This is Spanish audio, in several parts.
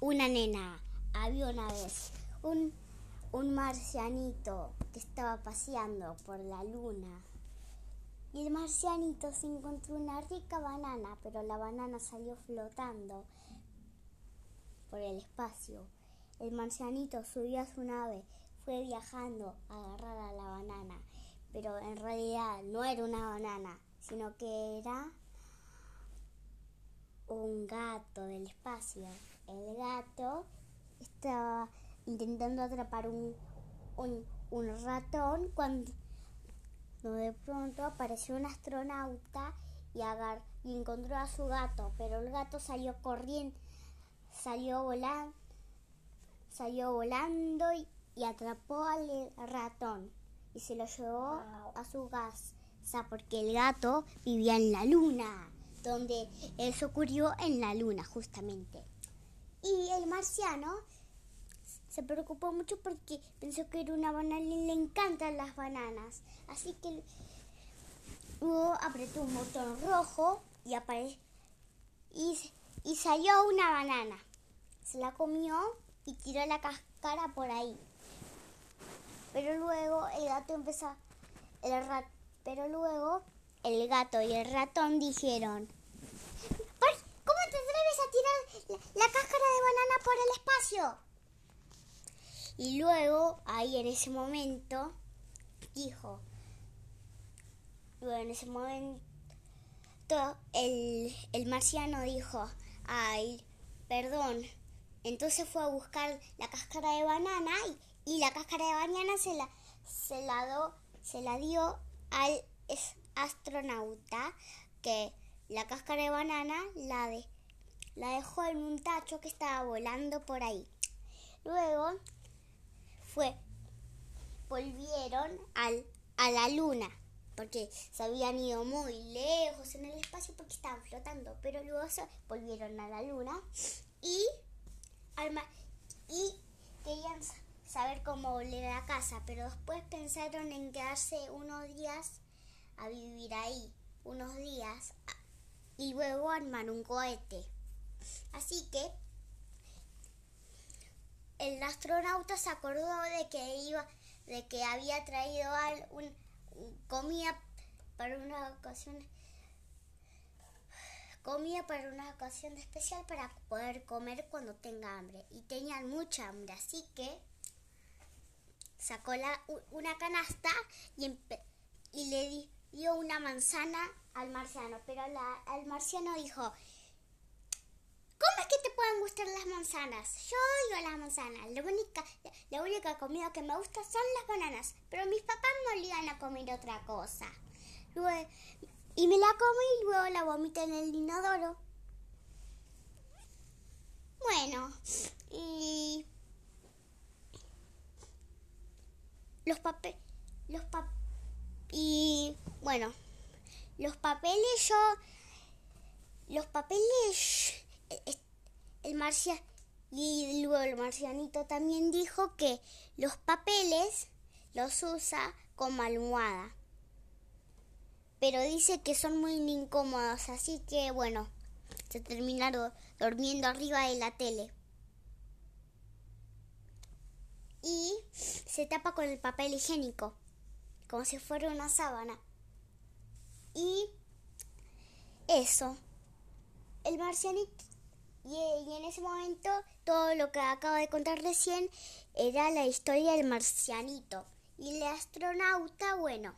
una nena. Había una vez un, un marcianito que estaba paseando por la luna. Y el marcianito se encontró una rica banana, pero la banana salió flotando por el espacio. El marcianito subió a su nave, fue viajando a agarrar a la banana, pero en realidad no era una banana, sino que era un gato del espacio. El gato estaba intentando atrapar un, un, ratón cuando de pronto apareció un astronauta y, agar, y encontró a su gato, pero el gato salió corriendo, salió volando, salió volando y, y atrapó al ratón y se lo llevó a su casa porque el gato vivía en la luna donde eso ocurrió en la luna justamente. Y el marciano se preocupó mucho porque pensó que era una banana y le encantan las bananas. Así que luego apretó un botón rojo y, y, y salió una banana. Se la comió y tiró la cáscara por ahí. Pero luego el gato empezó, el pero luego el gato y el ratón dijeron, ¿cómo te atreves a tirar la, cáscara de banana por Y luego, ahí en ese momento, dijo, luego en ese momento, el, el marciano dijo, ay, perdón, entonces fue a buscar la cáscara de banana y, y la cáscara de banana se la, se la, se la dio al astronauta que la cáscara de banana la, de, la dejó en un tacho que estaba volando por ahí. Luego fue, volvieron al, a la luna porque se habían ido muy lejos en el espacio porque estaban flotando, pero luego volvieron a la luna y, y querían saber cómo volver a casa, pero después pensaron en quedarse unos días a vivir ahí unos días y luego armar un cohete. Así que el astronauta se acordó de que iba de que había traído un, comida para una ocasión comida para una ocasión especial para poder comer cuando tenga hambre. Y tenían mucha hambre así que sacó la, una canasta y, le di, dio una manzana al marciano, pero la, el marciano dijo, ¿cómo es que te pueden gustar las manzanas? Yo odio las manzanas, la única, la única comida que me gusta son las bananas, pero mis papás me obligan a comer otra cosa. y me la comí y luego la vomité en el inodoro. Bueno, y los papeles, los papeles y bueno, los papeles yo... Los papeles... El. Y luego el marcianito también dijo que los papeles los usa como almohada. Pero dice que son muy incómodos, así que bueno, se terminaron durmiendo arriba de la tele. Y se tapa con el papel higiénico como si fuera una sábana. Y eso, el marcianito, y, en ese momento todo lo que acabo de contar recién era la historia del marcianito. Y el astronauta, bueno,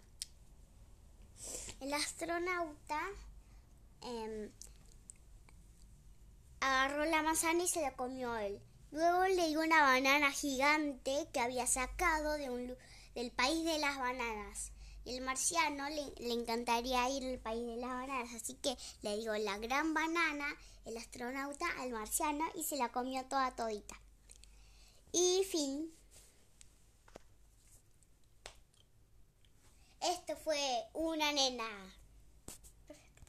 el astronauta em, agarró la manzana y se la comió él. Luego le dio una banana gigante que había sacado de un del país de las bananas. El marciano le, encantaría ir al país de las bananas, así que le dio la gran banana, el astronauta, al marciano y se la comió toda todita. Y fin. Esto fue una nena.